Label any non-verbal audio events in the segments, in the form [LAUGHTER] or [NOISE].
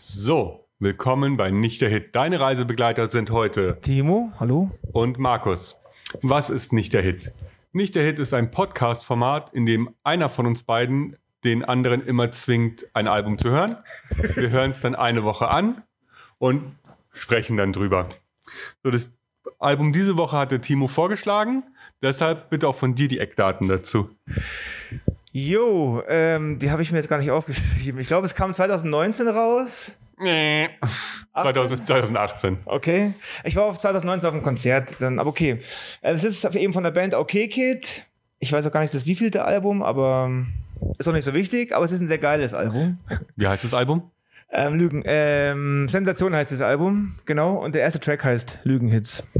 So, willkommen bei Nicht der Hit. Deine Reisebegleiter sind heute Timo, hallo. und Markus. Was ist Nicht der Hit? Nicht der Hit ist ein Podcast-Format, in dem einer von uns beiden den anderen immer zwingt, ein Album zu hören. Wir hören es dann eine Woche an und sprechen dann drüber. So, das Album diese Woche hatte Timo vorgeschlagen. Deshalb bitte auch von dir die Eckdaten dazu. Jo, ähm, die habe ich mir jetzt gar nicht aufgeschrieben. Ich glaube, es kam 2019 raus. Nee. 2000, 2018. Okay. Ich war auf 2019 auf einem Konzert, dann, aber okay. Äh, Es ist eben von der Band Okay Kid. Ich weiß auch gar nicht das wievielte Album, aber ähm, ist auch nicht so wichtig, aber es ist ein sehr geiles Album. Wie heißt das Album? Ähm, Lügen, ähm, Sensation heißt das Album, genau, und der erste Track heißt Lügenhits.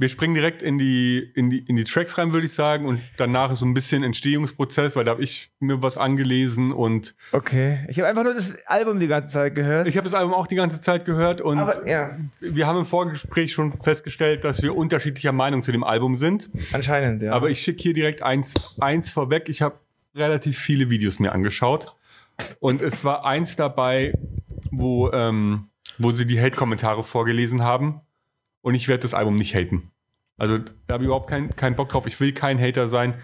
Wir springen direkt in die, in die, in die Tracks rein, würde ich sagen. Und danach ist so ein bisschen Entstehungsprozess, weil da habe ich mir was angelesen und Okay. Ich habe einfach nur das Album die ganze Zeit gehört. ich habe das Album auch die ganze Zeit gehört und aber ja, wir haben im Vorgespräch schon festgestellt, dass wir unterschiedlicher Meinung zu dem Album sind. anscheinend, ja. Aber ich schicke hier direkt eins, eins vorweg. Ich habe relativ viele Videos mir angeschaut und es war eins dabei, wo, ähm, wo sie die Hate-Kommentare vorgelesen haben und ich werde das Album nicht haten. Also da habe ich überhaupt keinen keinen Bock drauf. Ich will kein Hater sein.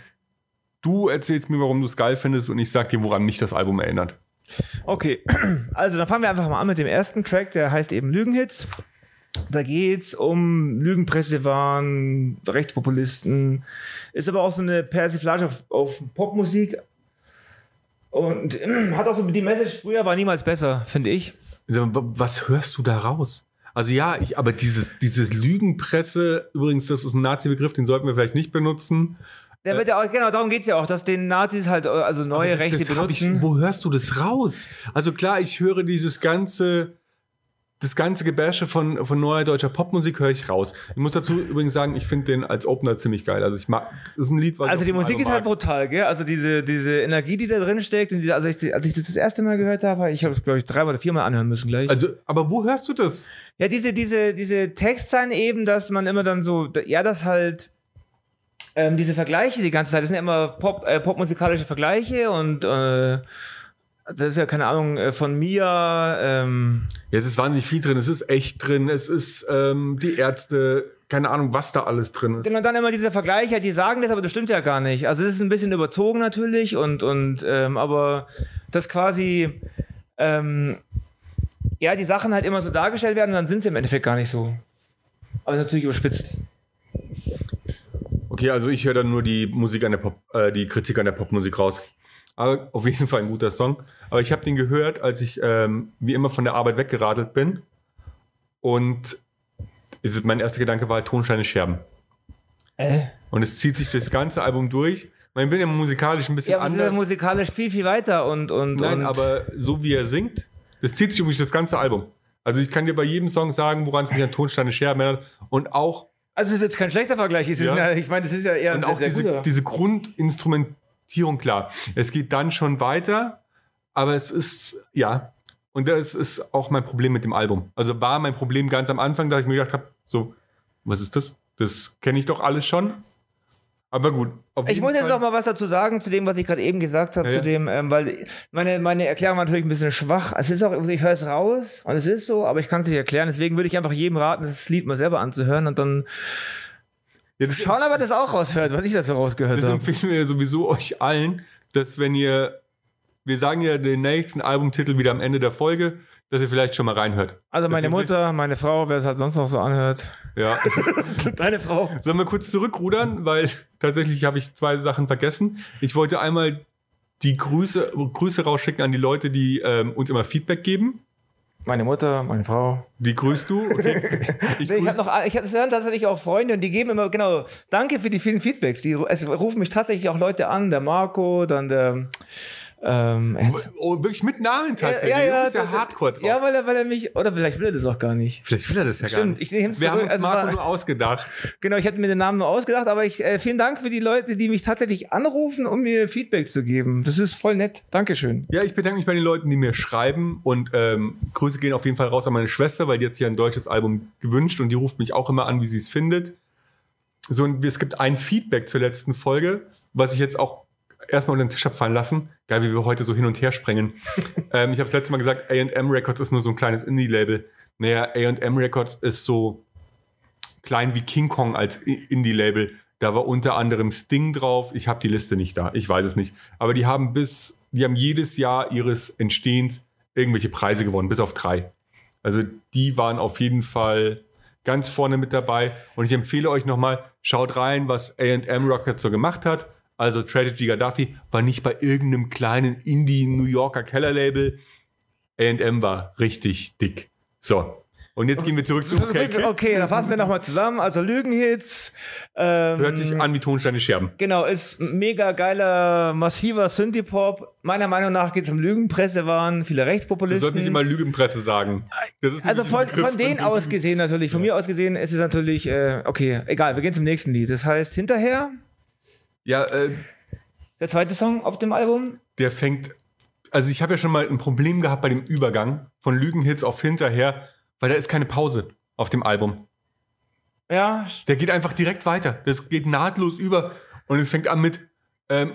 Du erzählst mir, warum du es geil findest und ich sag dir, woran mich das Album erinnert. Okay, [CLEARS THROAT] also dann fangen wir einfach mal an mit dem ersten Track, der heißt eben Lügenhits. Da geht's um Lügenpressewahn, Rechtspopulisten. Ist aber auch so eine Persiflage auf, auf Popmusik. Und [CLEARS THROAT] hat auch so die Message, früher war niemals besser, finde ich. Also, wa- Was hörst du da raus? Also ja, ich, aber dieses, dieses Lügenpresse, übrigens, das ist ein Nazi-Begriff, den sollten wir vielleicht nicht benutzen. Der wird ja auch, genau, darum geht's ja auch, dass den Nazis halt, also neue Das- Rechte das benutzen. Ich, wo hörst du das raus? Also klar, ich höre dieses ganze, das ganze Gebäsche von, von neuer deutscher Popmusik höre ich raus. Ich muss dazu übrigens sagen, ich finde den als Opener ziemlich geil. Also ich mag, das ist ein Lied, was Also die Musik ist halt brutal, gell? Also diese, diese Energie, die da drin steckt, die, also ich, als ich das das erste Mal gehört habe, ich habe es, glaube ich, dreimal oder viermal anhören müssen gleich. Also, aber wo hörst du das? Ja, diese, diese, diese Textzeilen eben, dass man immer dann so, ja, das halt, ähm, diese Vergleiche die ganze Zeit, das sind ja immer Pop, äh, popmusikalische Vergleiche und äh, das ist ja keine Ahnung äh, von Mia, ähm, Ja, es ist wahnsinnig viel drin. Es ist echt drin. Es ist ähm, die Ärzte. Keine Ahnung, was da alles drin ist. und dann immer diese Vergleiche, die sagen das, aber das stimmt ja gar nicht. Also das ist ein bisschen überzogen natürlich und, und ähm, aber das quasi, ähm, ja, die Sachen halt immer so dargestellt werden dann sind sie im Endeffekt gar nicht so. Aber natürlich überspitzt. Okay, also ich höre dann nur die Musik an der Pop, äh, die Kritik an der Popmusik raus. Aber auf jeden Fall ein guter Song. Aber ich habe den gehört, als ich ähm, wie immer von der Arbeit weggeradelt bin. Und ist, mein erster Gedanke war Tonsteine Scherben. Äh? Und es zieht sich das ganze Album durch. Ich bin ja musikalisch ein bisschen Ja, aber ist ja anders. musikalisch viel, viel weiter und, und, Nein, und aber so wie er singt, das zieht sich durch das ganze Album. Also ich kann dir bei jedem Song sagen, woran es mich an Tonsteine Scherben erinnert. Und auch Also es ist jetzt kein schlechter Vergleich. Ja. ja. ich meine, das ist ja eher Und auch sehr diese, guter. Grundinstrumentierung, klar. Es geht dann schon weiter, aber es ist, ja. Und das ist auch mein Problem mit dem Album. Also war mein Problem ganz am Anfang, da ich mir gedacht habe, so, was ist das? Das kenne ich doch alles schon. Aber gut. auf ich muss jetzt Fall- noch mal was dazu sagen, zu dem, was ich gerade eben gesagt habe, Ja, zu dem, ähm, weil meine, meine Erklärung war natürlich ein bisschen schwach. Es ist auch, ich höre es raus und es ist so, aber ich kann es nicht erklären. Deswegen würde ich einfach jedem raten, das Lied mal selber anzuhören und dann Ja, das, schauen, ob er das auch raushört, was ich dazu rausgehört das habe. empfehlen wir sowieso euch allen, dass wenn ihr, wir sagen ja den nächsten Albumtitel wieder am Ende der Folge, dass ihr vielleicht schon mal reinhört. Also meine Das Mutter, meine Frau, wer es halt sonst noch so anhört. Ja. [LAUGHS] Deine Frau. Sollen wir kurz zurückrudern, weil tatsächlich habe ich zwei Sachen vergessen. Ich wollte einmal die Grüße, Grüße rausschicken an die Leute, die ähm, uns immer Feedback geben. Meine Mutter, meine Frau. Die grüßt du. Okay. [LAUGHS] Ich Ich grüß, habe noch, ich hatte hören tatsächlich auch Freunde und die geben immer, genau, danke für die vielen Feedbacks. Die, es rufen mich tatsächlich auch Leute an, der Marco, dann der, ähm, jetzt- oh, wirklich mit Namen tatsächlich. du bist ja hardcore drauf. Ja, weil er, weil er mich, oder vielleicht will er das auch gar nicht. Vielleicht will er das ja gar Stimmt, nicht. ich Wir haben uns also Marco war- nur ausgedacht. [LAUGHS] Genau, ich hatte mir den Namen nur ausgedacht, aber ich, äh, vielen Dank für die Leute, die mich tatsächlich anrufen, um mir Feedback zu geben. Das ist voll nett. Dankeschön. Ja, ich bedanke mich bei den Leuten, die mir schreiben und ähm, Grüße gehen auf jeden Fall raus an meine Schwester, weil die hat sich ein deutsches Album gewünscht und die ruft mich auch immer an, wie sie es findet. So, und es gibt ein Feedback zur letzten Folge, was ich jetzt auch erstmal unter den Tisch abfallen lassen. Geil, wie wir heute so hin und her sprengen. [LAUGHS] ähm, ich habe das letzte Mal gesagt, AM Records ist nur so ein kleines Indie-Label. Naja, AM Records ist so klein wie King Kong als Indie-Label. Da war unter anderem Sting drauf. Ich habe die Liste nicht da. Ich weiß es nicht. Aber die haben bis, die haben jedes Jahr ihres Entstehens irgendwelche Preise gewonnen, bis auf drei. Also die waren auf jeden Fall ganz vorne mit dabei. Und ich empfehle euch nochmal, schaut rein, was AM Rocket so gemacht hat. Also Tragedy Gaddafi war nicht bei irgendeinem kleinen Indie-New Yorker Kellerlabel. AM war richtig dick. So. Und jetzt gehen wir zurück zu Okay, Okay. okay dann fassen wir nochmal zusammen. Also Lügenhits. Ähm, Hört sich an wie Tonsteine Scherben. Genau, ist mega geiler, massiver Synthie-Pop. Meiner Meinung nach geht es um Lügenpresse, waren viele Du Rechtspopulisten. sollst nicht immer Lügenpresse sagen. Also von, von denen aus gesehen natürlich, von mir aus gesehen ist es natürlich, äh, okay, egal, wir gehen zum nächsten Lied. Das heißt, hinterher, Ja, äh, der zweite Song auf dem Album. der fängt. Also ich habe ja schon mal ein Problem gehabt bei dem Übergang von Lügenhits auf hinterher, weil da ist keine Pause auf dem Album. Ja, Der geht einfach direkt weiter. Das geht nahtlos über und es fängt an mit, ähm,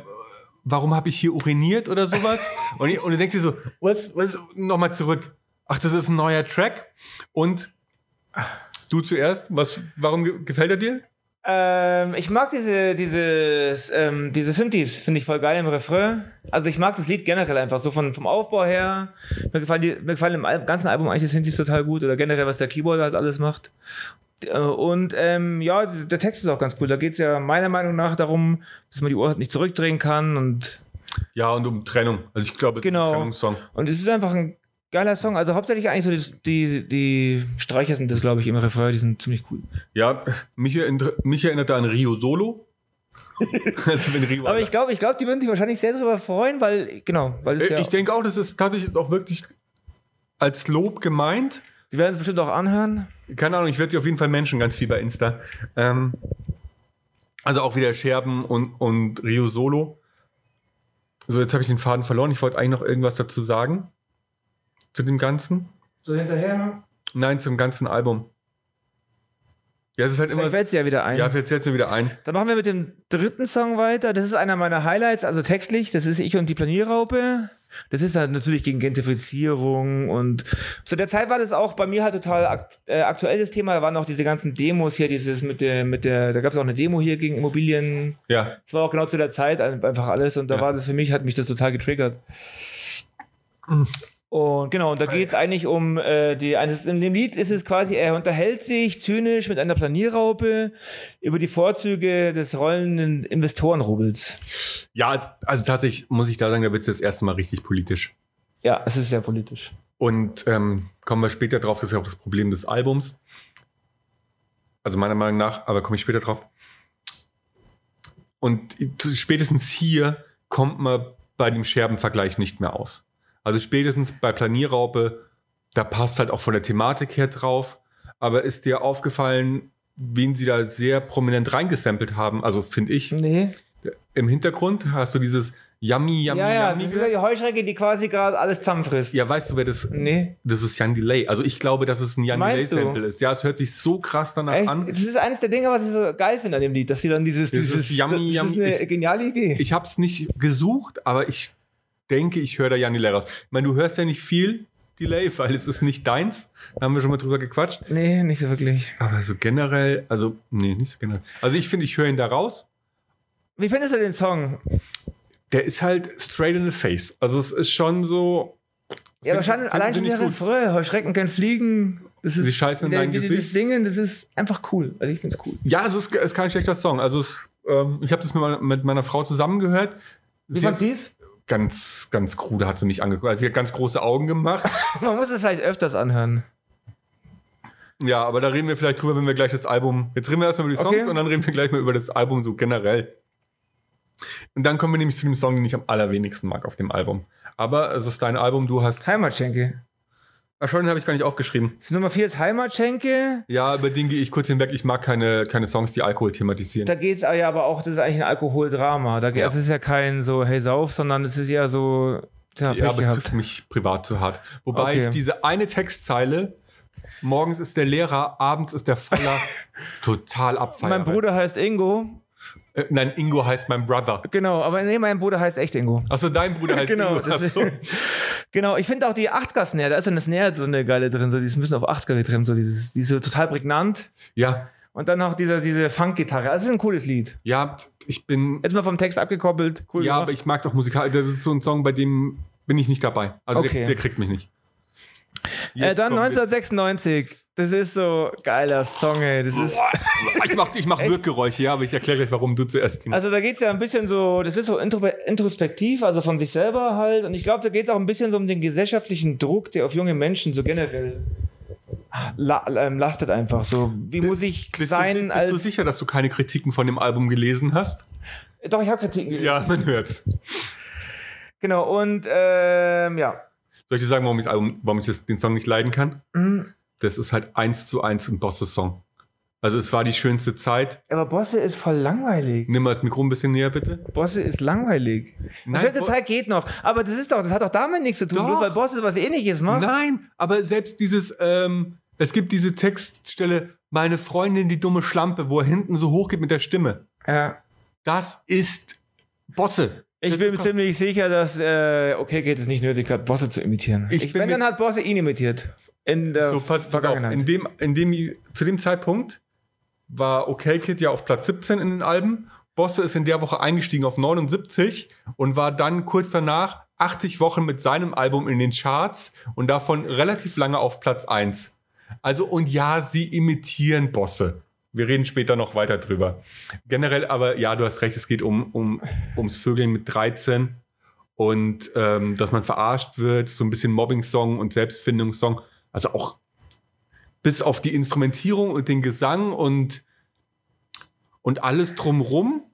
warum habe ich hier uriniert oder sowas? [LAUGHS] und, ich- und du denkst dir so, was, was, nochmal zurück. Ach, das ist ein neuer Track. Und du zuerst, was, warum ge- gefällt er dir? Ähm, ich mag diese, dieses, ähm, diese Synthes, finde ich voll geil im Refrain. Also ich mag das Lied generell einfach, so von, vom Aufbau her. Mir gefallen, die, mir gefallen im Al ganzen Album eigentlich die Synthes total gut oder generell, was der Keyboard halt alles macht. Äh, Und ähm, ja, der Text ist auch ganz cool. Da geht es ja meiner Meinung nach darum, dass man die Uhr halt nicht zurückdrehen kann und Ja, und um Trennung. Also ich glaube, es ist Genau. ein Trennungssong. Und es ist einfach ein geiler Song. Also hauptsächlich eigentlich so die, die, die Streicher sind das, glaube ich, im Refrain, die sind ziemlich cool. Ja, mich, erinnert, mich erinnert da an Rio Solo. [LAUGHS] also Rio Aber ich glaube, ich glaube, die würden sich wahrscheinlich sehr darüber freuen, weil, genau, weil Äh, ja. ich denke auch, das ist tatsächlich auch wirklich als Lob gemeint. sie werden es bestimmt auch anhören. Keine Ahnung, ich werde sie auf jeden Fall Menschen ganz viel bei Insta. Ähm, also auch wieder Scherben und, und Rio Solo. So, jetzt habe ich den Faden verloren. Ich wollte eigentlich noch irgendwas dazu sagen. Zu dem Ganzen. So hinterher. Nein, zum ganzen Album. Ja, es ist halt immer. Vielleicht fällt es ja wieder ein. Ja, fällt jetzt mir wieder ein. Dann machen wir mit dem dritten Song weiter. Das ist einer meiner Highlights, also textlich. Das ist Ich und die Planierraupe. Das ist halt natürlich gegen Gentrifizierung und zu der Zeit war das auch bei mir halt total akt äh, aktuelles Thema. Da waren auch diese ganzen Demos hier, dieses mit der, mit der, da gab es auch eine Demo hier gegen Immobilien. Ja, Das war auch genau zu der Zeit ein- einfach alles und da Ja. war das für mich, hat mich das total getriggert. Und genau, und da geht es eigentlich um äh, die, eines, in dem Lied ist es quasi, er unterhält sich zynisch mit einer Planierraupe über die Vorzüge des rollenden Investorenrubels. ja also tatsächlich muss ich da sagen, da wird es das erste Mal richtig politisch. Ja, es ist sehr politisch. Und ähm, kommen wir später drauf, das ist ja auch das Problem des Albums. Also meiner Meinung nach, aber komme ich später drauf. Und spätestens hier kommt man bei dem Scherbenvergleich nicht mehr aus. Also spätestens bei Planierraupe, da passt halt auch von der Thematik her drauf. Aber ist dir aufgefallen, wen sie da sehr prominent reingesampelt haben? Also finde ich, Nee. im Hintergrund hast du dieses Yummy, Yummy, Ja, ja, Yummy. das ist ja die Heuschrecke, die quasi gerade alles zusammenfrisst. Ja, weißt du, wer das Nee. das ist Jan Delay. Also ich glaube, dass es ein Jan Meinst du? Delay-Sample ist. Ja, es hört sich so krass danach Echt? an. Das ist eines der Dinge, was ich so geil finde an dem Lied, dass sie dann dieses, Dieses dieses, Yummy, das ist Yummy- eine ich- geniale Idee. Ich habe es nicht gesucht, aber ich denke, ich höre da Jan Delay raus. Ich meine, du hörst ja nicht viel Delay, weil es ist nicht deins. Da haben wir schon mal drüber gequatscht. nee, nicht so wirklich. Aber so generell, also, nee, nicht so generell. Also ich finde, ich höre ihn da raus. Wie findest du den Song? Der ist halt straight in the face. Also es ist schon so. Ja, wahrscheinlich allein schon der. Refrain. Heuschrecken können fliegen. Das ist, Sie scheißen in der- dein Gesicht. Das Singen, das ist einfach cool. Also ich finde es cool. Ja, es ist, es ist kein schlechter Song. Also es, ähm, ich habe das mit meiner, mit meiner Frau zusammen gehört. Wie Sie fand hat- sie's? Ganz, ganz krude hat sie mich angeguckt. Also sie hat ganz große Augen gemacht. [LAUGHS] Man muss es vielleicht öfters anhören. ja, aber da reden wir vielleicht drüber, wenn wir gleich das Album. Jetzt reden wir erstmal über die Songs Okay. und dann reden wir gleich mal über das Album so generell. Und dann kommen wir nämlich zu dem Song, den ich am allerwenigsten mag auf dem Album. Aber es ist dein Album, du hast. Heimatschenke. Ach schon, den habe ich gar nicht aufgeschrieben. Nummer 4 ist Heimatschenke. Ja, über den gehe ich kurz hinweg. Ich mag keine, keine Songs, die Alkohol thematisieren. Da geht es ja aber auch, das ist eigentlich ein Alkoholdrama. Da geht, Ja. Es ist ja kein so, hey, sauf, sondern es ist ja so, tja, ja, aber es gehabt. trifft mich privat zu hart. Wobei Okay. ich diese eine Textzeile, morgens ist der Lehrer, abends ist der Faller, [LAUGHS] total abfeiere. Mein Bruder heißt Ingo. Äh, nein, Ingo heißt mein Brother. Genau, aber nee, mein Bruder heißt echt Ingo. Achso, dein Bruder heißt [LAUGHS] Genau, Ingo. das. Genau, ich finde auch die 8er-Snare, da ist eine Snare so eine geile drin, so die ist ein bisschen auf 8er getrimmt, so dieses, die ist so total prägnant. Ja, Und dann noch diese, diese Funk-Gitarre. Also, Das ist ein cooles Lied. ja, ich bin. Jetzt mal vom Text abgekoppelt. Cool Ja, gemacht. aber ich mag doch Musikal. Das ist so ein Song, bei dem bin ich nicht dabei. Also Okay. der, der kriegt mich nicht. Äh, dann kommt jetzt- 1996. Das ist so geiler Song, ey. Das ist, Ich mach, ich mach [LAUGHS] Wirkgeräusche, ja, aber ich erkläre gleich, warum du zuerst. Timo. also da geht es ja ein bisschen so, das ist so intro, introspektiv, also von sich selber halt. Und ich glaube, da geht es auch ein bisschen so um den gesellschaftlichen Druck, der auf junge Menschen so generell la, ähm, lastet einfach. So, wie muss ich bist, sein du, bist als... du sicher, dass du keine Kritiken von dem Album gelesen hast? Doch, ich habe Kritiken gelesen. Ja, man hört's. Genau, und ähm, ja. Soll ich dir sagen, warum Album, warum ich das, den Song nicht leiden kann? Mhm. Das ist halt eins zu eins ein Bosse-Song. Also es war die schönste Zeit. Aber Bosse ist voll langweilig. Nimm mal das Mikro ein bisschen näher, bitte. Bosse ist langweilig. Die Nein, schönste Bo- Zeit geht noch. Aber das ist doch, das hat doch damit nichts zu tun. Doch. Bloß weil Bosse was ähnliches macht. Nein, aber selbst dieses, ähm, es gibt diese Textstelle, meine Freundin, die dumme Schlampe, wo er hinten so hoch geht mit der Stimme. Ja. Das ist Bosse. Ich bin mir ist- ziemlich sicher, dass äh, okay geht es nicht nötig hat, Bosse zu imitieren. Ich Ich bin wenn, dann hat Bosse ihn imitiert. In der so, pass, pass auf, Vergangenheit. in dem, in dem, zu dem Zeitpunkt war Okay Kid ja auf Platz 17 in den Alben. Bosse ist in der Woche eingestiegen auf 79 und war dann kurz danach 80 Wochen mit seinem Album in den Charts und davon relativ lange auf Platz 1. Also, und ja, sie imitieren Bosse. Wir reden später noch weiter drüber. Generell aber, ja, du hast recht, es geht um, um, ums Vögeln mit 13 und ähm, dass man verarscht wird, so ein bisschen Mobbing-Song und Selbstfindungssong. Also auch bis auf die Instrumentierung und den Gesang und, und alles drumrum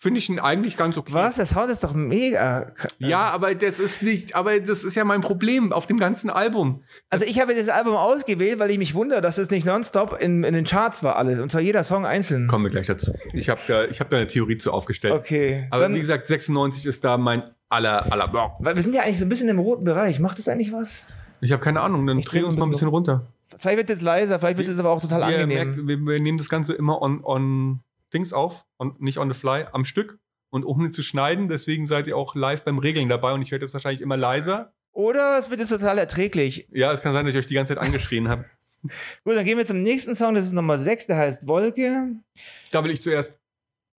finde ich ihn eigentlich ganz okay. was? Das Sound ist doch mega. Ja, aber das ist nicht, aber das ist ja mein Problem auf dem ganzen Album. Also ich habe das Album ausgewählt, weil ich mich wundere, dass es nicht nonstop in, in den Charts war alles. Und zwar jeder Song einzeln. Kommen wir gleich dazu. Ich habe da, ich hab da eine Theorie zu aufgestellt. Okay. Aber dann, wie gesagt, 96 ist da mein aller, aller Bock. weil wir sind ja eigentlich so ein bisschen im roten Bereich. Macht das eigentlich was? Ich habe keine Ahnung, dann drehen dreh uns ein mal ein bisschen bisschen runter. Vielleicht wird es leiser, vielleicht wird es aber auch total Wir, angenehm. merkt, wir, wir nehmen das Ganze immer on, on Dings auf, on, nicht on the fly, am Stück und ohne zu schneiden. Deswegen seid ihr auch live beim Regeln dabei und ich werde jetzt wahrscheinlich immer leiser. Oder es wird jetzt total erträglich. Ja, es kann sein, dass ich euch die ganze Zeit angeschrien habe. [LAUGHS] Gut, dann gehen wir zum nächsten Song. Das ist Nummer 6, der heißt Wolke. Da will ich zuerst.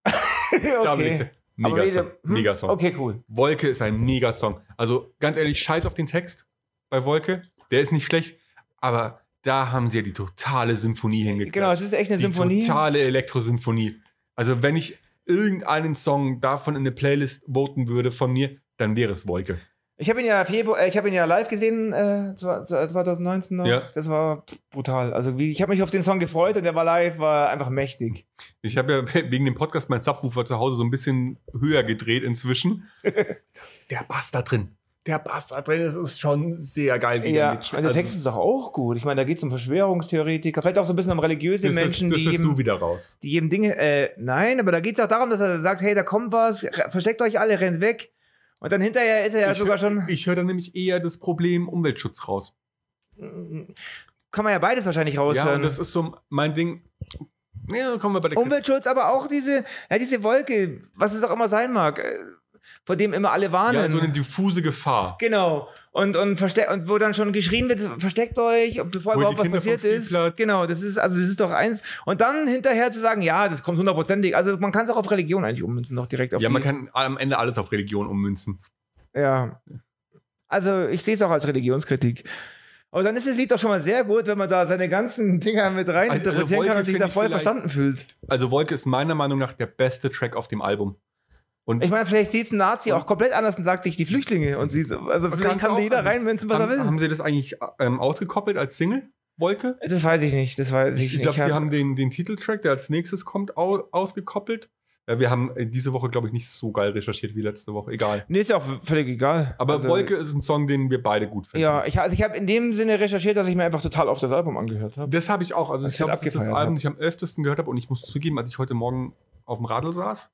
[LAUGHS] Da will ich okay. zuerst. Megasong. hm? Megasong. Okay, cool. Wolke ist ein Megasong. Also ganz ehrlich, scheiß auf den Text bei Wolke. Der ist nicht schlecht, aber da haben sie ja die totale Symphonie hingekriegt. Genau, es ist echt eine die Symphonie. totale Elektrosymphonie. Also wenn ich irgendeinen Song davon in eine Playlist voten würde von mir, dann wäre es Wolke. Ich habe ihn ja Februar, äh, ich habe ihn ja live gesehen, äh, zwa- 2019 noch. Ja. Das war brutal. Also wie, ich habe mich auf den Song gefreut und der war live, war einfach mächtig. Ich habe ja [LAUGHS] wegen dem Podcast mein Subwoofer zu Hause so ein bisschen höher gedreht inzwischen. [LAUGHS] der Bass da drin. Der Bass da drin, das ist schon sehr geil. Wie Ja, der und der Also Text ist doch auch gut. Ich meine, da geht es um Verschwörungstheoretiker, vielleicht auch so ein bisschen um religiöse das, Menschen, das, das die jedem, du wieder raus. die jedem Dinge. Äh, nein, aber da geht es auch darum, dass er sagt, hey, da kommt was, versteckt euch alle, rennt weg. Und dann hinterher ist er ja ich sogar hör, schon. Ich höre dann nämlich eher das Problem Umweltschutz raus. Kann man ja beides wahrscheinlich Ja, raushören. und das ist so mein Ding. Ja, kommen wir bei der Umweltschutz, aber auch diese, ja, diese Wolke, was es auch immer sein mag, äh, vor dem immer alle warnen. Ja, so eine diffuse Gefahr. Genau. Und, und, und wo dann schon geschrien wird, versteckt euch, bevor Holt überhaupt was passiert ist. Genau, das ist, also das ist doch eins. Und dann hinterher zu sagen, ja, das kommt hundertprozentig. Also man kann es auch auf Religion eigentlich ummünzen, noch direkt auf Ja, man kann am Ende alles auf Religion ummünzen. Ja. Also ich sehe es auch als Religionskritik. Aber dann ist das Lied doch schon mal sehr gut, wenn man da seine ganzen [LAUGHS] Dinger mit rein Also- also interpretieren Wolke kann und sich da voll verstanden fühlt. Also Wolke ist meiner Meinung nach der beste Track auf dem Album. Und Ich meine, vielleicht sieht es ein Nazi auch komplett anders und sagt sich die Flüchtlinge und sieht, also vielleicht kann jeder haben. reinmünzen, was er will. haben sie das eigentlich ähm, ausgekoppelt als Single? Wolke? Das weiß ich nicht, das weiß ich, Ich, nicht. glaube, sie hab- haben den, den Titeltrack, der als nächstes kommt, au, ausgekoppelt. Ja, wir haben äh, diese Woche, glaube ich, nicht so geil recherchiert wie letzte Woche. Egal. Nee, ist ja auch völlig egal. Aber also, Wolke ist ein Song, den wir beide gut finden. Ja, ich, also ich habe in dem Sinne recherchiert, dass ich mir einfach total oft das Album angehört habe. Das habe ich auch. Also Das ich glaube, das ist das Album, das ich am öftesten gehört habe. Und ich muss zugeben, als ich heute Morgen auf dem Radl saß,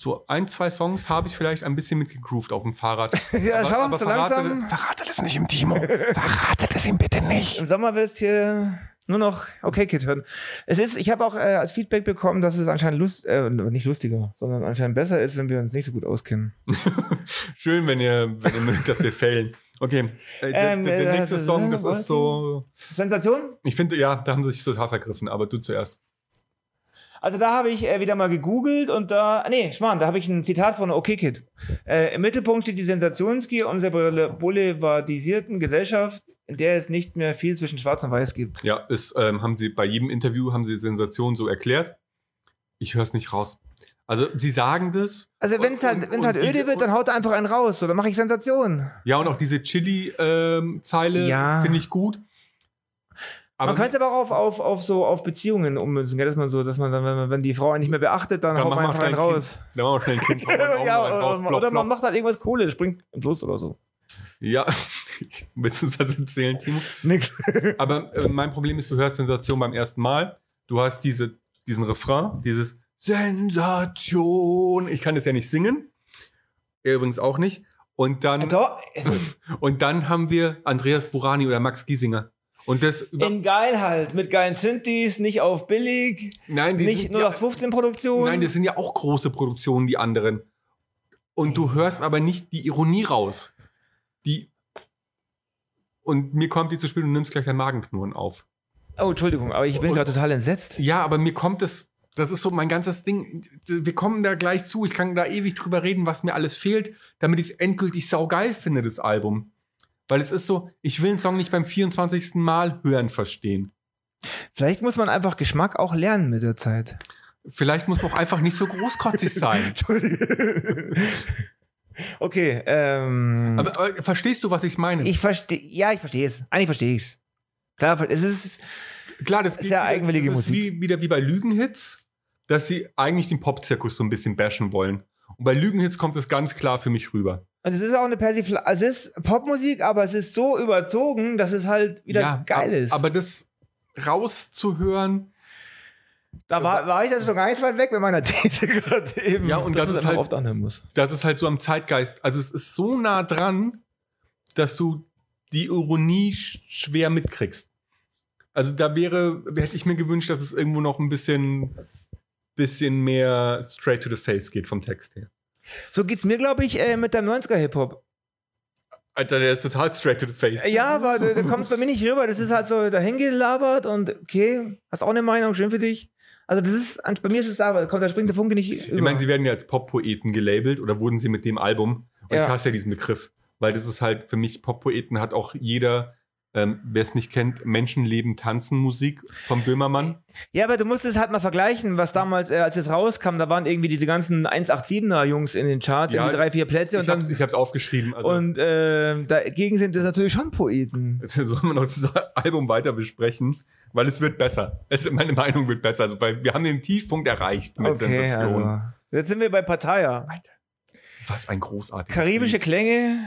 so ein, zwei Songs habe ich vielleicht ein bisschen mitgegroovt auf dem Fahrrad. [LAUGHS] Ja, schau, so verrate, langsam. verrate das nicht im Timo. verrate das ihm bitte nicht. Im Sommer wirst hier nur noch Okay Kid hören. Es ist, ich habe auch äh, als Feedback bekommen, dass es anscheinend lust, äh, nicht lustiger, sondern anscheinend besser ist, wenn wir uns nicht so gut auskennen. [LAUGHS] Schön, wenn ihr, wenn ihr mögt, dass wir failen. Okay, äh, der, Ähm, der, der äh, nächste Song, das ist so. Sensation? Ich finde, ja, da haben sie sich total vergriffen, aber du zuerst. Also da habe ich äh, wieder mal gegoogelt und da, ah, nee, Schmarrn, da habe ich ein Zitat von Okay Kid. Äh, Im Mittelpunkt steht die Sensationsgier unserer boule- boulevardisierten Gesellschaft, in der es nicht mehr viel zwischen Schwarz und Weiß gibt. Ja, ist, ähm, haben sie bei jedem Interview haben sie Sensation so erklärt. Ich höre es nicht raus. Also sie sagen das. Also wenn es halt, wenn's halt und öde diese- wird, dann haut er einfach einen raus. So, dann mache ich Sensation. Ja, und auch diese Chili-Zeile Ja. finde ich gut. Aber man könnte es aber auch auf, auf, auf so auf Beziehungen ummünzen, gell? dass man so, dass man dann, wenn, man, wenn die Frau einen nicht mehr beachtet, dann, dann haut machen man wir einfach einen ein raus. Kind. Dann machen wir schnell ein Kind. [LAUGHS] ja, eins raus. oder, Plopp, oder man plopp. macht halt irgendwas Cooles, springt im Fluss oder so. Ja, willst du uns was erzählen, Timo? Nix. [LAUGHS] Aber äh, mein Problem ist, du hörst Sensation beim ersten Mal. Du hast diese, diesen Refrain, dieses Sensation. Ich kann das ja nicht singen. Er übrigens auch nicht. Und dann, Doch, also [LAUGHS] und dann haben wir Andreas Burani oder Max Giesinger. Und das in geil halt, mit geilen Synthes, nicht auf billig, nein, die nicht nur ja, nach 15 Produktion. nein, das sind ja auch große Produktionen, die anderen. Und du hörst aber nicht die Ironie raus. Die und mir kommt die zu spielen und nimmst gleich dein Magenknurren auf. oh, Entschuldigung, aber ich bin gerade total entsetzt. Ja, aber mir kommt es, das ist so mein ganzes Ding. Wir kommen da gleich zu. Ich kann da ewig drüber reden, was mir alles fehlt, damit ich es endgültig saugeil finde, das Album. Weil es ist so, ich will einen Song nicht beim 24. Mal hören verstehen. Vielleicht muss man einfach Geschmack auch lernen mit der Zeit. Vielleicht muss man auch einfach nicht so großkotzig sein. [LAUGHS] Okay, ähm. Aber, aber verstehst du, was ich meine? ich verstehe, ja, ich verstehe es. Eigentlich verstehe ich es. Klar, es ist, Klar, das ist ja eigenwillige das ist Musik. Wie, wieder wie bei Lügenhits, dass sie eigentlich den Popzirkus so ein bisschen bashen wollen. Und bei Lügenhits kommt es ganz klar für mich rüber. und es ist auch eine Persiflage, also es ist Popmusik, aber es ist so überzogen, dass es halt wieder geil ab- ist. Aber das rauszuhören, da war, war ich also schon gar nicht weit weg mit meiner [LAUGHS] These gerade eben. Ja, und dass das ist halt- oft anhören muss. das ist halt so am Zeitgeist. Also es ist so nah dran, dass du die Ironie sch schwer mitkriegst. Also da wäre, hätte ich mir gewünscht, dass es irgendwo noch ein bisschen, bisschen mehr straight to the face geht vom Text her. So geht's mir, glaube ich, äh, mit dem 90er Hip-Hop. Alter, der ist total straight to the face. Ja, aber da, da kommt es bei mir nicht rüber. Das ist halt so dahingelabert und okay, hast auch eine Meinung, schön für dich. Also das ist, bei mir ist es da, aber kommt, da springt der Funke nicht über. Ich meine, sie werden ja als Pop-Poeten gelabelt oder wurden sie mit dem Album. Und Ja. ich hasse ja diesen Begriff, weil das ist halt für mich, Pop-Poeten hat auch jeder, ähm, wer es nicht kennt, Menschenleben, Tanzen, Musik vom Böhmermann. ja, aber du musst es halt mal vergleichen, was damals, äh, als es rauskam, da waren irgendwie diese ganzen 187er Jungs in den Charts, Ja, drei, vier Plätze und Ich hab's, ich hab's aufgeschrieben. Also und äh, dagegen sind es natürlich schon Poeten. sollen wir noch das Album weiter besprechen, weil es wird besser. Es, meine Meinung wird besser. Also weil wir haben den Tiefpunkt erreicht mit Okay, Sensation. also. Jetzt sind wir bei Pattaya. Was ein großartiges Karibische Lied. Klänge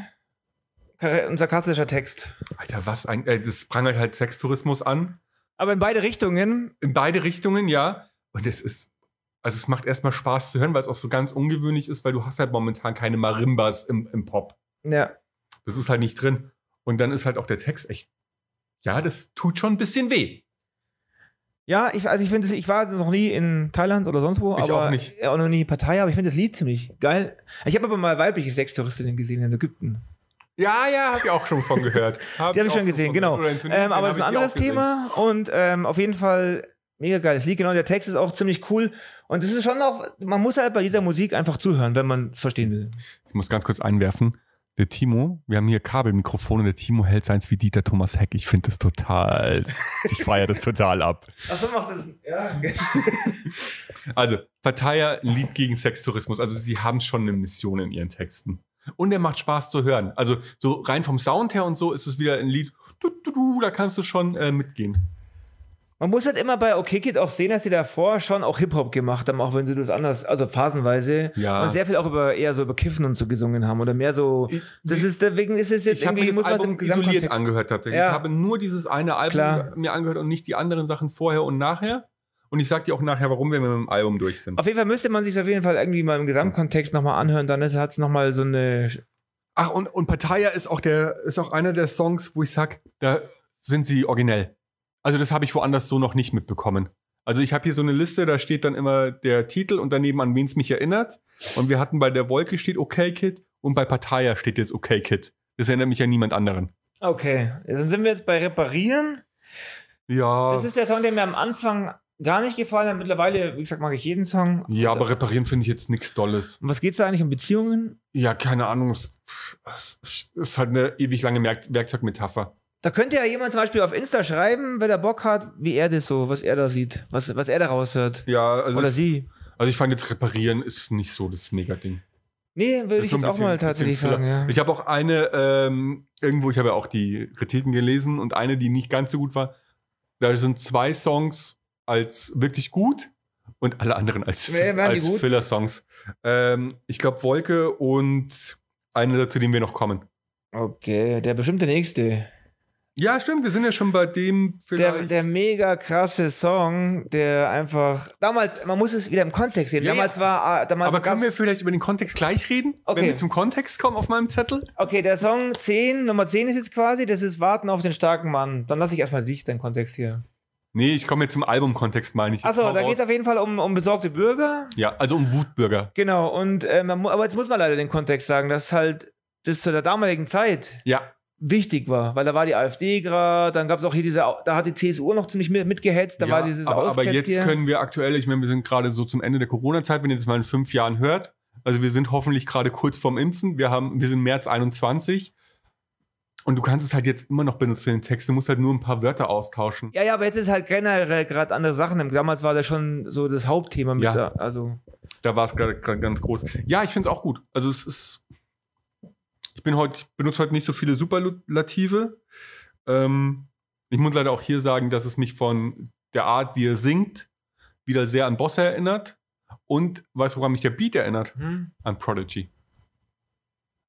und sarkastischer Text. Alter, was ein. Äh, das prangert halt Sextourismus an. Aber in beide Richtungen. In beide Richtungen, ja. Und es ist. Also es macht erstmal Spaß zu hören, weil es auch so ganz ungewöhnlich ist, weil du hast halt momentan keine Marimbas im, im Pop. Ja. Das ist halt nicht drin. Und dann ist halt auch der Text echt. Ja, das tut schon ein bisschen weh. Ja, ich, also ich finde, ich war noch nie in Thailand oder sonst wo, Ich aber auch nicht. Auch noch nie in Pattaya, aber ich finde das Lied ziemlich geil. Ich habe aber mal weibliche Sextouristinnen gesehen in Ägypten. Ja, ja, hab ich auch schon von gehört. [LAUGHS] Hab Die habe ich schon gesehen, genau. Ähm, aber es ist ein anderes. Thema und ähm, auf jeden Fall mega geiles Lied. Genau, der Text ist auch ziemlich cool und es ist schon auch, man muss halt bei dieser Musik einfach zuhören, wenn man es verstehen will. Ich muss ganz kurz einwerfen. Der Timo, wir haben hier Kabelmikrofone, der Timo hält seins wie Dieter Thomas Heck. Ich finde das total, ich feiere das total ab. Achso, macht das, ja. Also, Partei ein Lied gegen Sextourismus. Also, sie haben schon eine Mission in ihren Texten. Und er macht Spaß zu hören. Also, so rein vom Sound her und so ist es wieder ein Lied, du, du, du, da kannst du schon äh, mitgehen. Man muss halt immer bei OK Kid auch sehen, dass die davor schon auch Hip-Hop gemacht haben, auch wenn sie das anders, also phasenweise. Ja. Und sehr viel auch über eher so über Kiffen und so gesungen haben oder mehr so. Ich- Das ist, deswegen ist es jetzt Ich irgendwie, muss man es im isoliert angehört tatsächlich. Ja. Ich habe nur dieses eine Album Klar. mir angehört und nicht die anderen Sachen vorher und nachher. Und ich sag dir auch nachher, warum wir mit dem Album durch sind. Auf jeden Fall müsste man sich auf jeden Fall irgendwie mal im Gesamtkontext nochmal anhören, dann hat es nochmal so eine. Ach, und, und Partei ist auch der, ist auch einer der Songs, wo ich sag, da sind sie originell. Also das habe ich woanders so noch nicht mitbekommen. Also ich habe hier so eine Liste, da steht dann immer der Titel und daneben an wen es mich erinnert. Und wir hatten bei der Wolke steht Okay Kid und bei Partaya steht jetzt Okay Kid. Das erinnert mich an niemand anderen. Okay, dann sind wir jetzt bei Reparieren. Ja. Das ist der Song, der mir am Anfang gar nicht gefallen hat. Mittlerweile, wie gesagt, mag ich jeden Song. ja, aber reparieren finde ich jetzt nichts Dolles. Und was geht's da eigentlich um Beziehungen? Ja, keine Ahnung. Es, es ist halt eine ewig lange Werk Werkzeugmetapher. Da könnte ja jemand zum Beispiel auf Insta schreiben, wenn er Bock hat, wie er das so, was er da sieht, was, was er da raushört. Ja, also, Oder sie. also ich fand jetzt reparieren ist nicht so das Mega-Ding. Nee, würde ich jetzt auch bisschen- mal tatsächlich sagen, ja. Ich habe auch eine, ähm, irgendwo, ich habe ja auch die Kritiken gelesen und eine, die nicht ganz so gut war. Da sind zwei Songs als wirklich gut und alle anderen als, als? Filler-Songs. Ähm, ich glaube Wolke und eine, zu dem wir noch kommen. Okay, der bestimmt der nächste. Ja, stimmt, wir sind ja schon bei dem Der, der mega krasse Song, der einfach. Damals, man muss es wieder im Kontext sehen. Ja, damals war. ah, Damals aber können wir vielleicht über den Kontext gleich reden? Okay. Wenn wir zum Kontext kommen auf meinem Zettel? Okay, der Song 10, Nummer 10 ist jetzt quasi, das ist Warten auf den starken Mann. Dann lasse ich erstmal dich, deinen Kontext hier. Nee, ich komme jetzt zum Albumkontext, meine ich. Achso, da geht es auf jeden Fall um, um besorgte Bürger. Ja, also um Wutbürger. Genau, und äh, man, aber jetzt muss man leider den Kontext sagen, dass halt das zu der damaligen Zeit Ja, wichtig war, weil da war die AfD gerade, dann gab es auch hier diese, da hat die CSU noch ziemlich mit, mitgehetzt, da ja war dieses aber, aber Ausketzt jetzt hier. können wir aktuell, ich meine, wir sind gerade so zum Ende der Corona-Zeit, wenn ihr das mal in fünf Jahren hört. Also wir sind hoffentlich gerade kurz vorm Impfen. Wir haben, wir sind März 21. Und du kannst es halt jetzt immer noch benutzen, den Text. Du musst halt nur ein paar Wörter austauschen. Ja, ja, aber jetzt ist halt generell gerade andere Sachen. Damals war das schon so das Hauptthema mit Ja. da, also Da war es gerade ganz groß. Ja, ich finde es auch gut. Also es ist. Ich bin heute, benutze heute nicht so viele Superlative. Ähm, ich muss leider auch hier sagen, dass es mich von der Art, wie er singt, wieder sehr an Bossa erinnert. Und weißt du, woran mich der Beat erinnert? hm. An Prodigy.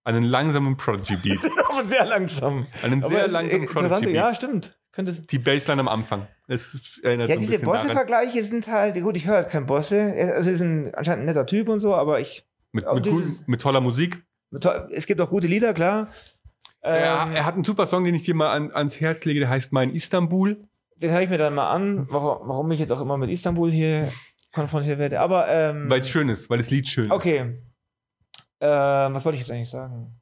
Einen langsamen Prodigy-Beat. [LAUGHS] aber sehr langsam. Einen sehr es- langsamen Prodigy-Beat. ja, stimmt. Könnte es- Die Bassline am Anfang. Es erinnert Ja, so ein diese. Bosse-Vergleiche sind halt, gut, ich höre halt kein Bosse. Er- Also, ist ein anscheinend ein netter Typ und so, aber ich. Mit, aber mit, cool, dieses- mit toller Musik. Es gibt auch gute Lieder, klar. er, Ähm, er hat einen super Song, den ich dir mal an, ans Herz lege, der heißt Mein Istanbul. den höre ich mir dann mal an, warum, warum ich jetzt auch immer mit Istanbul hier konfrontiert werde. Aber, ähm, Weil es schön ist, weil das Lied schön ist. Okay. Ähm, was wollte ich jetzt eigentlich sagen?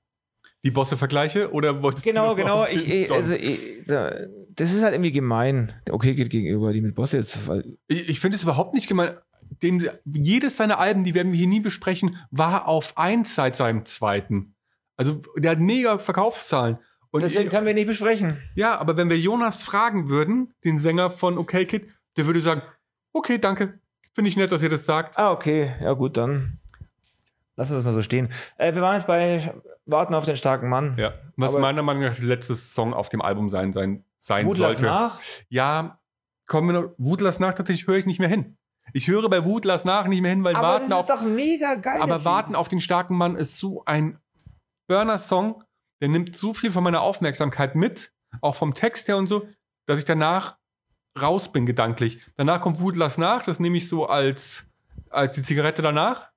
Die Bosse-Vergleiche oder wolltest Genau, du genau. den Ich, also, ich, da- das ist halt irgendwie gemein. Der Okay geht gegenüber, die mit Bosse jetzt. Ich, ich finde es überhaupt nicht gemein. Den, jedes seiner Alben, die werden wir hier nie besprechen, war auf eins seit seinem zweiten. Also der hat mega Verkaufszahlen. Und deswegen können wir nicht besprechen. ja, aber wenn wir Jonas fragen würden, den Sänger von Okay Kid, der würde sagen, okay, danke. Finde ich nett, dass ihr das sagt. Ah, okay. Ja, gut, dann lassen wir das mal so stehen. Äh, wir waren jetzt bei Warten auf den starken Mann. Ja. Was Aber- meiner Meinung nach der letzte Song auf dem Album sein, sein, sein Wut sollte. nach. Ja, kommen wir noch. Wut lass nach, tatsächlich höre ich nicht mehr hin. Ich höre bei Wut lass nach nicht mehr hin, weil Aber Warten das auf ist doch mega geil. Aber Warten auf den starken Mann ist so ein Burner-Song, der nimmt so viel von meiner Aufmerksamkeit mit, auch vom Text her und so, dass ich danach raus bin gedanklich. Danach kommt Wut lass nach, das nehme ich so als, als die Zigarette danach.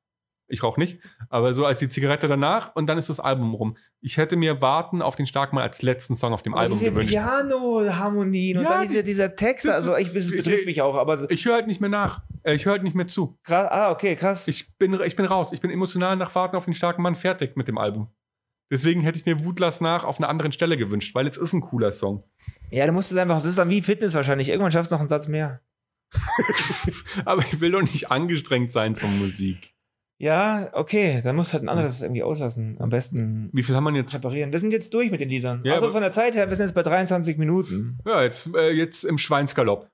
Ich rauche nicht, aber so als die Zigarette danach und dann ist das Album rum. Ich hätte mir Warten auf den starken Mann als letzten Song auf dem Album diese gewünscht. Piano-Harmonien und Ja, dann die- diese, dieser Text, also ich, das ich- betrifft mich auch, aber Ich höre halt nicht mehr nach. Äh, Ich höre halt nicht mehr zu. krass, ah, okay, krass. Ich bin, ich bin raus. Ich bin emotional nach Warten auf den starken Mann fertig mit dem Album. Deswegen hätte ich mir Wut lass nach auf einer anderen Stelle gewünscht, weil es ist ein cooler Song. ja, du musst es einfach, das ist dann wie Fitness wahrscheinlich. Irgendwann schaffst du noch einen Satz mehr. [LAUGHS] Aber ich will doch nicht angestrengt sein von Musik. Ja, okay, dann musst du halt ein anderes irgendwie auslassen. Am besten Wie viel haben wir jetzt? reparieren. Wir sind jetzt durch mit den Liedern. Ja, also von der Zeit her, wir sind jetzt bei 23 Minuten. Ja, jetzt, äh, jetzt im Schweinsgalopp.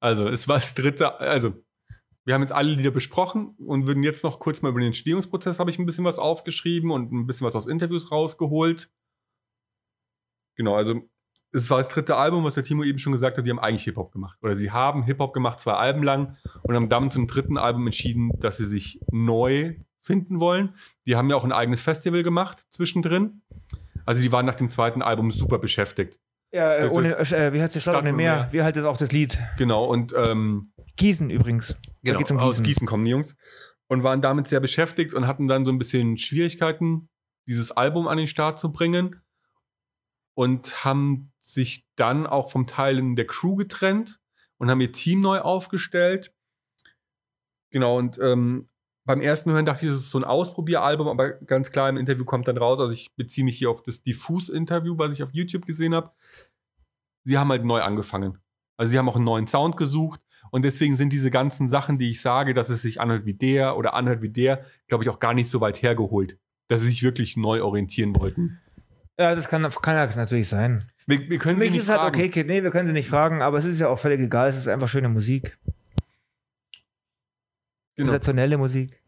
Also, es war das dritte, also, wir haben jetzt alle Lieder besprochen und würden jetzt noch kurz mal über den Entstehungsprozess, habe ich ein bisschen was aufgeschrieben und ein bisschen was aus Interviews rausgeholt. Genau, also, es war das dritte Album, was der Timo eben schon gesagt hat, die haben eigentlich Hip-Hop gemacht. Oder sie haben Hip-Hop gemacht, zwei Alben lang und haben dann zum dritten Album entschieden, dass sie sich neu finden wollen. Die haben ja auch ein eigenes Festival gemacht zwischendrin. Also, die waren nach dem zweiten Album super beschäftigt. Ja, äh, ohne, äh, wie heißt der Stadt Stadt ohne ohne Meer? Meer. Wie das auch das Lied? Genau, und ähm, Gießen übrigens. genau, um aus Gießen. Gießen kommen die Jungs. Und waren damit sehr beschäftigt und hatten dann so ein bisschen Schwierigkeiten, dieses Album an den Start zu bringen. Und haben sich dann auch vom Teilen der Crew getrennt und haben ihr Team neu aufgestellt. Genau, und ähm, beim ersten Hören dachte ich, das ist so ein Ausprobieralbum, aber ganz klar im Interview kommt dann raus, also ich beziehe mich hier auf das Diffus-Interview, was ich auf YouTube gesehen habe. Sie haben halt neu angefangen. Also sie haben auch einen neuen Sound gesucht und deswegen sind diese ganzen Sachen, die ich sage, dass es sich anhört wie der oder anhört wie der, glaube ich, auch gar nicht so weit hergeholt, dass sie sich wirklich neu orientieren wollten. Ja, das kann, kann ja natürlich sein. Wir, wir können Für sie mich nicht ist halt fragen. okay, Kid. Nee, wir können sie nicht fragen, aber es ist ja auch völlig egal. Es ist einfach schöne Musik. Genau. Sensationelle Musik.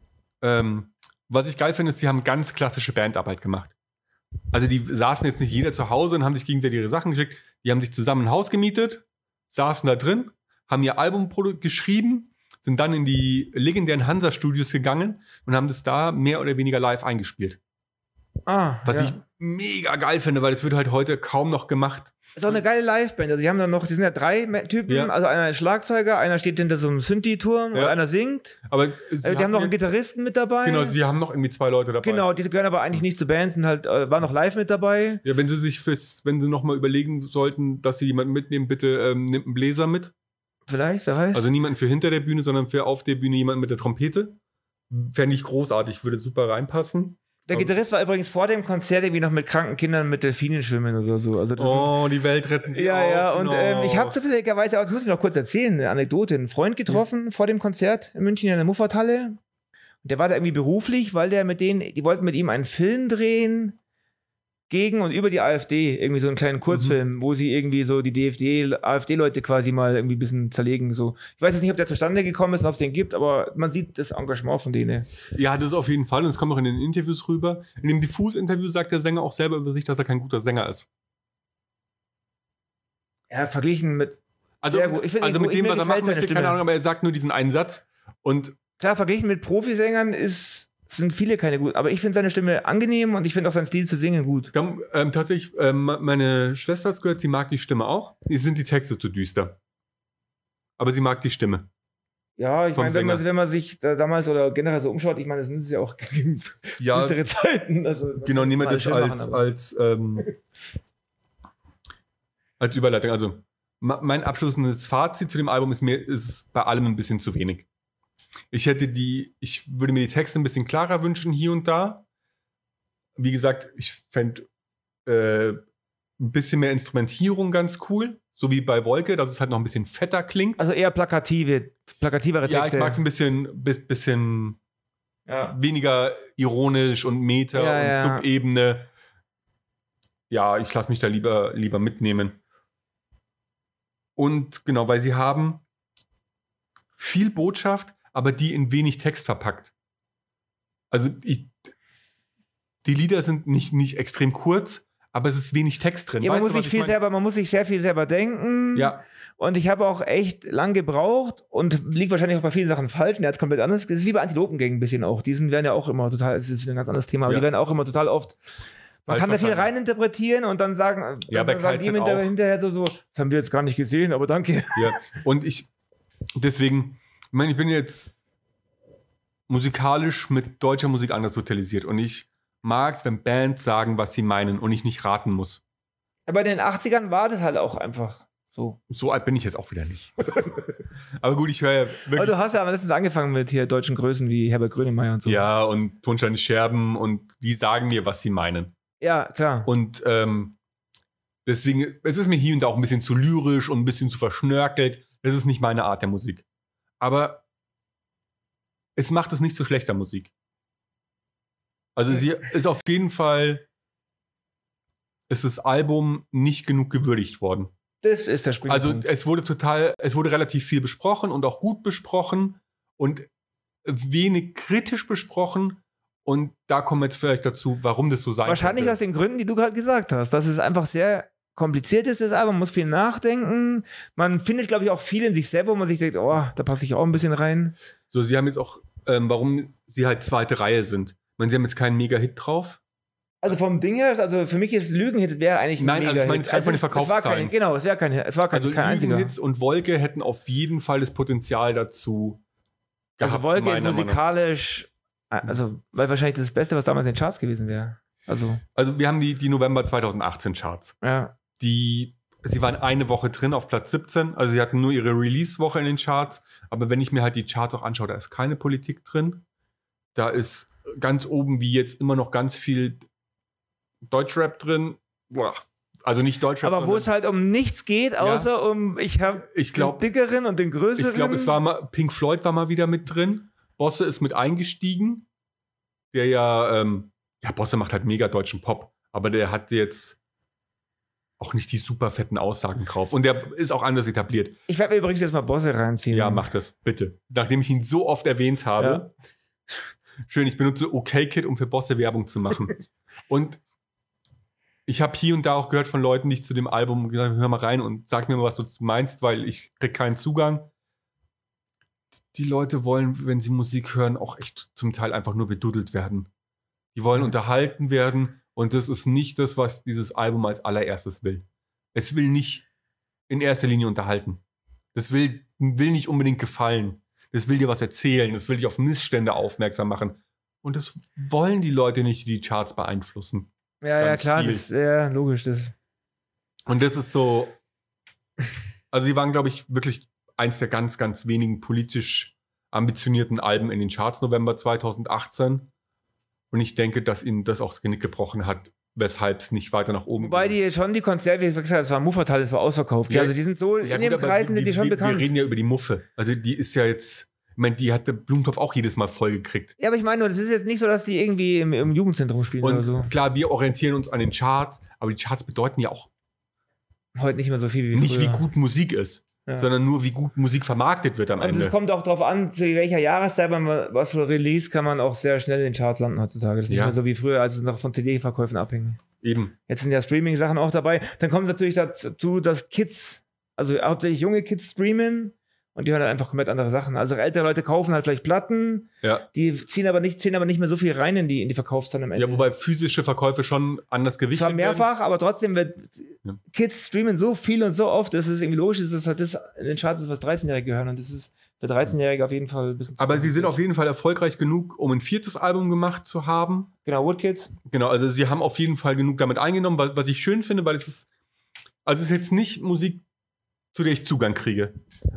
Ähm, was ich geil finde, ist, sie haben ganz klassische Bandarbeit gemacht. Also die saßen jetzt nicht jeder zu Hause und haben sich gegenseitig ihre Sachen geschickt. Die haben sich zusammen ein Haus gemietet, saßen da drin, haben ihr Album geschrieben, sind dann in die legendären Hansa-Studios gegangen und haben das da mehr oder weniger live eingespielt. Ah, Was ja. ich mega geil finde, weil das wird halt heute kaum noch gemacht. Ist auch eine geile Liveband. Also, die haben dann noch, die sind ja drei Typen. Ja. Also, einer ist Schlagzeuger, einer steht hinter so einem Synthi-Turm Ja. und einer singt. Aber sie Also, die haben noch einen Gitarristen mit dabei. Genau, sie haben noch irgendwie zwei Leute dabei. Genau, diese gehören aber eigentlich nicht zu Bands, sind halt, äh, waren noch live mit dabei. Ja, wenn sie sich fürs, wenn sie noch mal überlegen sollten, dass sie jemanden mitnehmen, bitte ähm, nimmt einen Bläser mit. Vielleicht, wer weiß. Also niemanden für hinter der Bühne, sondern für auf der Bühne jemanden mit der Trompete. Fände ich großartig, würde super reinpassen. Der Gitarrist war übrigens vor dem Konzert irgendwie noch mit kranken Kindern mit Delfinen schwimmen oder so. Also, das sind- Oh, die Welt retten sie Ja, auch, ja, und genau. ähm, ich habe zufälligerweise auch, das muss ich noch kurz erzählen, eine Anekdote, einen Freund getroffen vor dem Konzert in München in der Muffathalle. Und der war da irgendwie beruflich, weil der mit denen, die wollten mit ihm einen Film drehen gegen und über die AfD, irgendwie so einen kleinen Kurzfilm, wo sie irgendwie so die DFD, AfD-Leute quasi mal irgendwie ein bisschen zerlegen. So. Ich weiß jetzt nicht, ob der zustande gekommen ist und ob es den gibt, aber man sieht das Engagement von denen. Ja, das auf jeden Fall. Und es kommt auch in den Interviews rüber. In dem Diffus-Interview sagt der Sänger auch selber über sich, dass er kein guter Sänger ist. Ja, verglichen mit, Also. Ich find also gut. mit dem, was er macht, möchte ich keine. Ahnung, aber er sagt nur diesen einen Satz. Und klar, verglichen mit Profisängern ist, sind viele keine gut, aber ich finde seine Stimme angenehm und ich finde auch seinen Stil zu singen gut. haben, ähm, tatsächlich, ähm, meine Schwester hat gehört, sie mag die Stimme auch. Die sind die Texte zu düster. Aber sie mag die Stimme. Ja, ich meine, wenn man, wenn man sich da damals oder generell so umschaut, ich meine, das sind ja auch [LAUGHS] Ja, düstere Zeiten. Also, genau, das schön als, machen, als, ähm, als Überleitung. Also, mein abschließendes Fazit zu dem Album ist mir ist bei allem ein bisschen zu wenig. Ich hätte die, ich würde mir die Texte ein bisschen klarer wünschen hier und da. Wie gesagt, ich fände äh, ein bisschen mehr Instrumentierung ganz cool, so wie bei Wolke, dass es halt noch ein bisschen fetter klingt. Also eher plakative, plakativere ja, Texte. ich mag es ein bisschen, bi- bisschen ja. weniger ironisch und Meta Ja, und ja. Subebene. Ja, ich lasse mich da lieber, lieber mitnehmen. Und genau, weil sie haben viel Botschaft, aber die in wenig Text verpackt. Also ich, die Lieder sind nicht, nicht extrem kurz, aber es ist wenig Text drin. Ja, man Weißt muss du, sich ich viel mein? selber, man muss sich sehr viel selber denken. Ja, Und ich habe auch echt lang gebraucht und liegt wahrscheinlich auch bei vielen Sachen falsch. Und er hat es komplett anders. Das ist wie bei Antilopengängen ein bisschen auch. Die sind, werden ja auch immer total, es ist ein ganz anderes Thema, aber Ja. die werden auch immer total oft. Man Falsch kann da viel reininterpretieren und dann sagen, Ja, dann sagen die KZ hinter, auch. hinterher so, so, das haben wir jetzt gar nicht gesehen, aber danke. Ja, und ich, deswegen, ich meine, ich bin jetzt musikalisch mit deutscher Musik anders sozialisiert und ich mag es, wenn Bands sagen, was sie meinen und ich nicht raten muss. Aber in den 80ern war das halt auch einfach so. So alt bin ich jetzt auch wieder nicht. [LAUGHS] Aber gut, ich höre ja Aber wirklich. du hast ja letztens angefangen mit hier deutschen Größen wie Herbert Grönemeyer und so. Ja, und Tonsteine Scherben und die sagen mir, was sie meinen. Ja, klar. Und ähm, deswegen, es ist mir hier und da auch ein bisschen zu lyrisch und ein bisschen zu verschnörkelt. Das ist nicht meine Art der Musik. Aber es macht es nicht zu schlechter Musik. Also sie ist auf jeden Fall, ist das Album nicht genug gewürdigt worden. Das ist der springende Also es wurde total, es wurde relativ viel besprochen und auch gut besprochen und wenig kritisch besprochen. Und da kommen wir jetzt vielleicht dazu, warum das so sein Wahrscheinlich könnte. aus den Gründen, die du gerade gesagt hast. Dass es einfach sehr kompliziert ist, das Album. Man muss viel nachdenken. Man findet, glaube ich, auch viel in sich selber, wo man sich denkt, oh, da passe ich auch ein bisschen rein. So, sie haben jetzt auch, ähm, warum sie halt zweite Reihe sind. Ich meine, sie haben jetzt keinen Mega-Hit drauf. Also vom Ding her, also für mich ist Lügenhit wäre eigentlich ein Nein, also ich meine rein von den es, es Verkaufszahlen. Genau, es wäre kein, es war kein, Also kein einziger. Lügenhits und Wolke hätten auf jeden Fall das Potenzial dazu Also gehabt, Wolke ist meiner Meinung nach. musikalisch, also weil wahrscheinlich das Beste, was damals in den Charts gewesen wäre. Also, Also wir haben die, die November 2018 Charts. ja. Die, sie waren eine Woche drin auf Platz 17. Also sie hatten nur ihre Release-Woche in den Charts. Aber wenn ich mir halt die Charts auch anschaue, da ist keine Politik drin. Da ist ganz oben wie jetzt immer noch ganz viel Deutschrap drin. Boah. Also nicht Deutschrap. Aber wo es halt um nichts geht, außer um, ich habe Ich glaub- den dickeren und den größeren. Ich glaube, es war mal, Pink Floyd war mal wieder mit drin. Bosse ist mit eingestiegen. Der ja, ähm, ja, Bosse macht halt mega deutschen Pop. Aber der hat jetzt auch nicht die super fetten Aussagen drauf. Und der ist auch anders etabliert. Ich werde mir übrigens jetzt mal Bosse reinziehen. Ja, mach das, bitte. Nachdem ich ihn so oft erwähnt habe. Schön, ich benutze OKKit, um für Bosse Werbung zu machen. [LAUGHS] und ich habe hier und da auch gehört von Leuten, die ich zu dem Album gesagt habe, hör mal rein und sag mir mal, was du meinst, weil ich krieg keinen Zugang. Die Leute wollen, wenn sie Musik hören, auch echt zum Teil einfach nur bedudelt werden. Die wollen Mhm. unterhalten werden und das ist nicht das, was dieses Album als allererstes will. Es will nicht in erster Linie unterhalten. Das will, will nicht unbedingt gefallen. Das will dir was erzählen. Das will dich auf Missstände aufmerksam machen. Und das wollen die Leute nicht, die die Charts beeinflussen. Ja, ja, ganz klar, viel. das ja logisch. Das. Und das ist so. Also, sie waren, glaube ich, wirklich eins der ganz, ganz wenigen politisch ambitionierten Alben in den Charts November 2018. Und ich denke, dass ihnen das auch das Genick gebrochen hat, weshalb es nicht weiter nach oben Wobei die schon die Konzerte, wie gesagt, das war Muffatal, das war ausverkauft. Ja, also die sind so, Ja, in gut, den Kreisen sind die schon wir, bekannt. Wir reden ja über die Muffe. Also, die ist ja jetzt. Ich meine, die hatte Blumentopf auch jedes Mal voll gekriegt. ja, aber ich meine nur, das ist jetzt nicht so, dass die irgendwie im, im Jugendzentrum spielen Und oder so. klar, wir orientieren uns an den Charts, aber die Charts bedeuten ja auch Heute nicht mehr so viel wie nicht, früher. wie gut Musik ist, Ja. sondern nur, wie gut Musik vermarktet wird am Und Ende. es kommt auch darauf an, zu welcher Jahreszeit man was für Release kann man auch sehr schnell in den Charts landen heutzutage. Das ist nicht Ja. mehr so wie früher, als es noch von CD-Verkäufen abhing. Eben. Jetzt sind ja Streaming-Sachen auch dabei. Dann kommt es natürlich dazu, dass Kids, also hauptsächlich junge Kids streamen und die hören halt einfach komplett andere Sachen. Also ältere Leute kaufen halt vielleicht Platten, Ja. die ziehen aber nicht, ziehen aber nicht mehr so viel rein in die, in die Verkaufszahlen am Ende. ja, wobei physische Verkäufe schon anders gewichtet Zwar werden. mehrfach, aber trotzdem wird Ja. Kids streamen so viel und so oft, dass es irgendwie logisch ist, dass halt das in den Charts ist, was 13-Jährige hören. Und das ist für 13-Jährige auf jeden Fall ein bisschen zu Aber sie sind auf jeden Fall erfolgreich genug, um ein viertes Album gemacht zu haben. Genau, Woodkids. Genau, also sie haben auf jeden Fall genug damit eingenommen, was, was ich schön finde, weil es ist, also es ist jetzt nicht Musik, zu der ich Zugang kriege.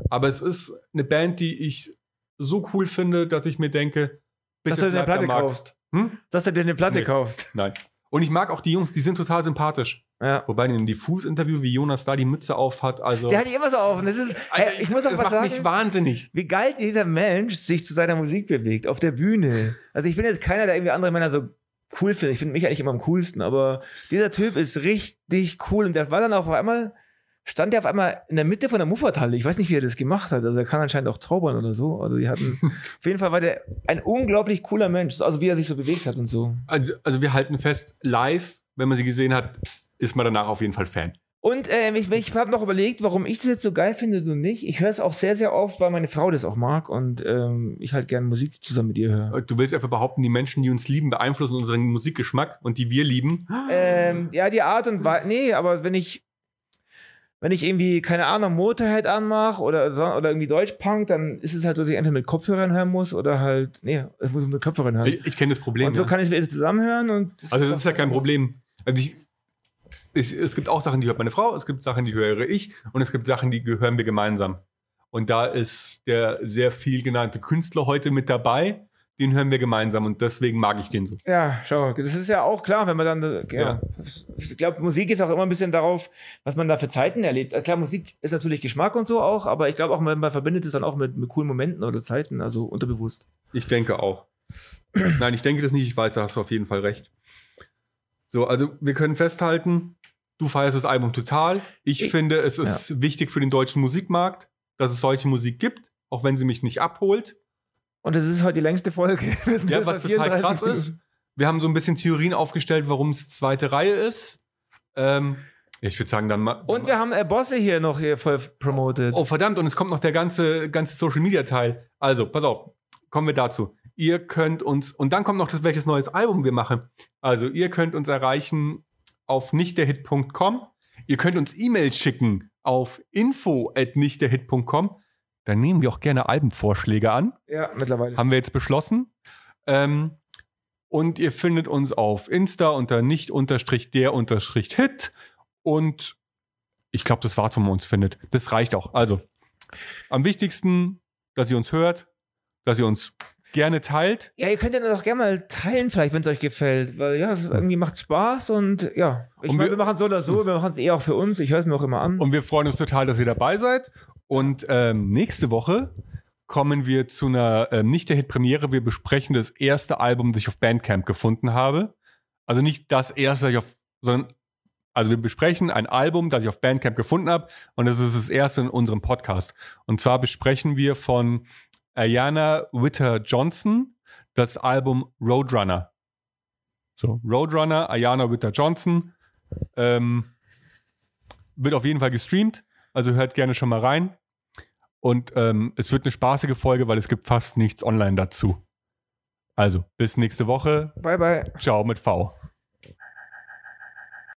Aber es ist eine Band, die ich so cool finde, dass ich mir denke, bitte dass du dir eine Platte kaufst. Hm? Dass du dir eine Platte Nee. kaufst. Nein. Und ich mag auch die Jungs, die sind total sympathisch. Ja. Wobei in dem Diffus-Interview, wie Jonas da die Mütze auf hat, also. Der hat die immer so auf. Und das ist, Also, hey, ich muss auch das was macht sagen. mich wahnsinnig. wie geil dieser Mensch sich zu seiner Musik bewegt, auf der Bühne. Also ich bin jetzt keiner, der irgendwie andere Männer so cool findet. Ich finde mich eigentlich immer am coolsten, aber dieser Typ ist richtig cool und der war dann auch auf einmal, stand der auf einmal in der Mitte von der Muffathalle. Ich weiß nicht, wie er das gemacht hat. Also er kann anscheinend auch zaubern oder so. Also die hatten, [LAUGHS] auf jeden Fall war der ein unglaublich cooler Mensch. Also wie er sich so bewegt hat und so. Also, also wir halten fest, live, wenn man sie gesehen hat, ist man danach auf jeden Fall Fan. Und ähm, ich, ich habe noch überlegt, warum ich das jetzt so geil finde und nicht. Ich höre es auch sehr, sehr oft, weil meine Frau das auch mag und ähm, ich halt gerne Musik zusammen mit ihr höre. Du willst einfach behaupten, die Menschen, die uns lieben, beeinflussen unseren Musikgeschmack und die wir lieben. Ähm, ja, die Art und Weise. Nee, aber wenn ich. Wenn ich irgendwie, keine Ahnung, Motorhead anmache oder, oder irgendwie Deutschpunk, dann ist es halt so, dass ich entweder mit Kopfhörern hören muss oder halt, nee, ich muss mit Kopfhörern hören. Ich, ich kenne das Problem. und so ja. kann ich es wieder zusammenhören und. Also das ist ja kein Problem. Also ich, ich, es gibt auch Sachen, die hört meine Frau, es gibt Sachen, die höre ich und es gibt Sachen, die hören wir gemeinsam. Und da ist der sehr viel genannte Künstler heute mit dabei. Den hören wir gemeinsam und deswegen mag ich den so. Ja, schau, das ist ja auch klar, wenn man dann, ja, Ja. ich glaube, Musik ist auch immer ein bisschen darauf, was man da für Zeiten erlebt. Äh, Klar, Musik ist natürlich Geschmack und so auch, aber ich glaube auch, man, man verbindet es dann auch mit, mit coolen Momenten oder Zeiten, also unterbewusst. Ich denke auch. [CLEARS THROAT] Nein, ich denke das nicht. Ich weiß, da hast du auf jeden Fall recht. So, also wir können festhalten, du feierst das Album total. Ich, Ich- finde, es ist wichtig für den deutschen Musikmarkt, dass es solche Musik gibt, auch wenn sie mich nicht abholt. Und das ist heute die längste Folge. [LAUGHS] Ja, was total 34 krass Minuten. ist. Wir haben so ein bisschen Theorien aufgestellt, warum es zweite Reihe ist. Ähm, ich würde sagen, dann mal. Und wir haben äh, Bosse hier noch hier voll promoted. Oh, verdammt, und es kommt noch der ganze, ganze Social Media Teil. Also, pass auf, kommen wir dazu. Ihr könnt uns, und dann kommt noch das, welches neues Album wir machen. Also, ihr könnt uns erreichen auf nichtderhit.com. Ihr könnt uns E-Mails schicken auf info at nichtderhit.com. Dann nehmen wir auch gerne Albenvorschläge an. Ja, mittlerweile. Haben wir jetzt beschlossen. Ähm, Und ihr findet uns auf Insta unter nicht unterstrich der unterstrich Hit. Und ich glaube, das war's, wo man uns findet. Das reicht auch. Also, am wichtigsten, dass ihr uns hört, dass ihr uns gerne teilt. Ja, ihr könnt ja doch gerne mal teilen, vielleicht, wenn es euch gefällt. Weil ja, es irgendwie macht Spaß und ja. Ich Und meine, wir- wir machen es so oder so, wir machen es eh auch für uns. Ich höre es mir auch immer an. Und wir freuen uns total, dass ihr dabei seid. Und ähm, nächste Woche kommen wir zu einer ähm, nicht der Hit-Premiere. Wir besprechen das erste Album, das ich auf Bandcamp gefunden habe. Also nicht das erste, das ich auf, sondern also wir besprechen ein Album, das ich auf Bandcamp gefunden habe. Und das ist das erste in unserem Podcast. Und zwar besprechen wir von Ayana Witter Johnson das Album Roadrunner. So, Roadrunner, Ayana Witter Johnson. Ähm, wird auf jeden Fall gestreamt. Also hört gerne schon mal rein. Und ähm, es wird eine spaßige Folge, weil es gibt fast nichts online dazu. Also, bis nächste Woche. Bye, bye. Ciao mit V.